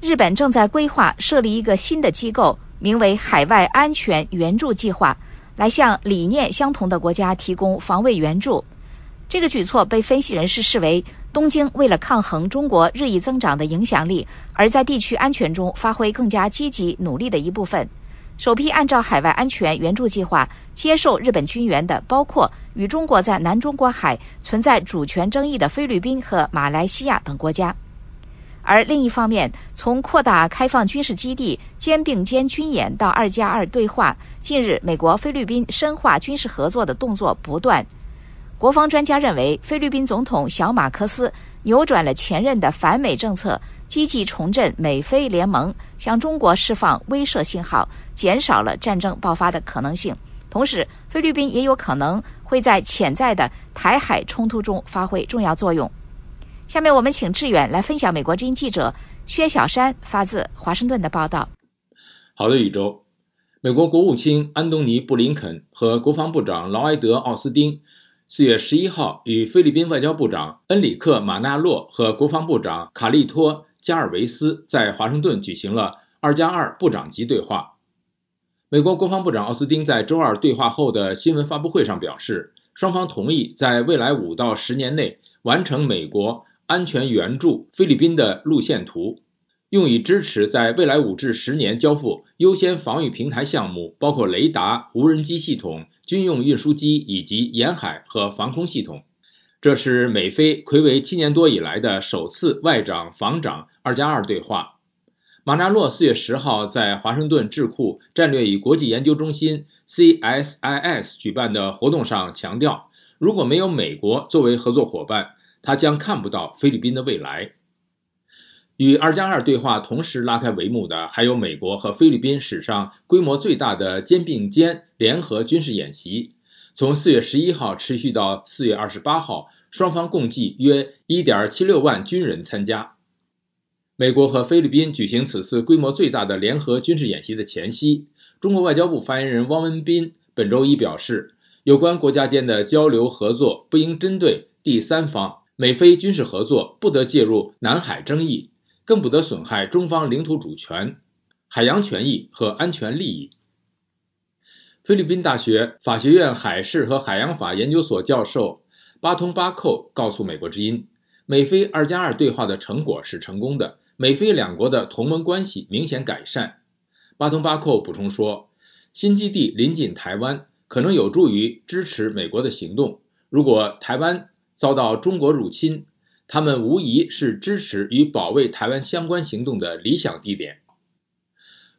日本正在规划设立一个新的机构，名为海外安全援助计划，来向理念相同的国家提供防卫援助。这个举措被分析人士视为东京为了抗衡中国日益增长的影响力，而在地区安全中发挥更加积极努力的一部分。首批按照海外安全援助计划接受日本军援的，包括与中国在南中国海存在主权争议的菲律宾和马来西亚等国家。而另一方面，从扩大开放军事基地、肩并肩军演到二加二对话，近日美国菲律宾深化军事合作的动作不断。国防专家认为，菲律宾总统小马克思扭转了前任的反美政策，积极重振美菲联盟，向中国释放威慑信号，减少了战争爆发的可能性。同时，菲律宾也有可能会在潜在的台海冲突中发挥重要作用。下面我们请志远来分享美国之音记者薛小山发自华盛顿的报道。好的，宇宙。美国国务卿安东尼·布林肯和国防部长劳埃德·奥斯汀。四月十一号，与菲律宾外交部长恩里克·马纳洛和国防部长卡利托·加尔维斯在华盛顿举行了“二加二”部长级对话。美国国防部长奥斯汀在周二对话后的新闻发布会上表示，双方同意在未来五到十年内完成美国安全援助菲律宾的路线图。用以支持在未来五至十年交付优先防御平台项目，包括雷达、无人机系统、军用运输机以及沿海和防空系统。这是美菲魁违七年多以来的首次外长防长二加二对话。马纳洛四月十号在华盛顿智库战略与国际研究中心 （CSIS） 举办的活动上强调，如果没有美国作为合作伙伴，他将看不到菲律宾的未来。与二加二对话同时拉开帷幕的，还有美国和菲律宾史上规模最大的肩并肩联合军事演习，从四月十一号持续到四月二十八号，双方共计约一点七六万军人参加。美国和菲律宾举行此次规模最大的联合军事演习的前夕，中国外交部发言人汪文斌本周一表示，有关国家间的交流合作不应针对第三方，美菲军事合作不得介入南海争议。更不得损害中方领土主权、海洋权益和安全利益。菲律宾大学法学院海事和海洋法研究所教授巴通巴寇告诉美国之音，美菲二加二对话的成果是成功的，美菲两国的同盟关系明显改善。巴通巴寇补充说，新基地临近台湾，可能有助于支持美国的行动。如果台湾遭到中国入侵，他们无疑是支持与保卫台湾相关行动的理想地点。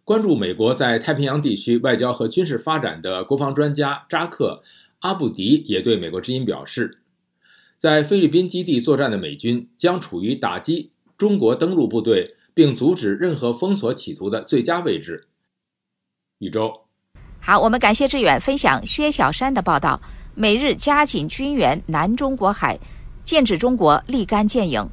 关注美国在太平洋地区外交和军事发展的国防专家扎克·阿布迪也对美国之音表示，在菲律宾基地作战的美军将处于打击中国登陆部队并阻止任何封锁企图的最佳位置。宇宙，好，我们感谢志远分享薛小山的报道。美日加紧军援南中国海。剑指中国立竿见影。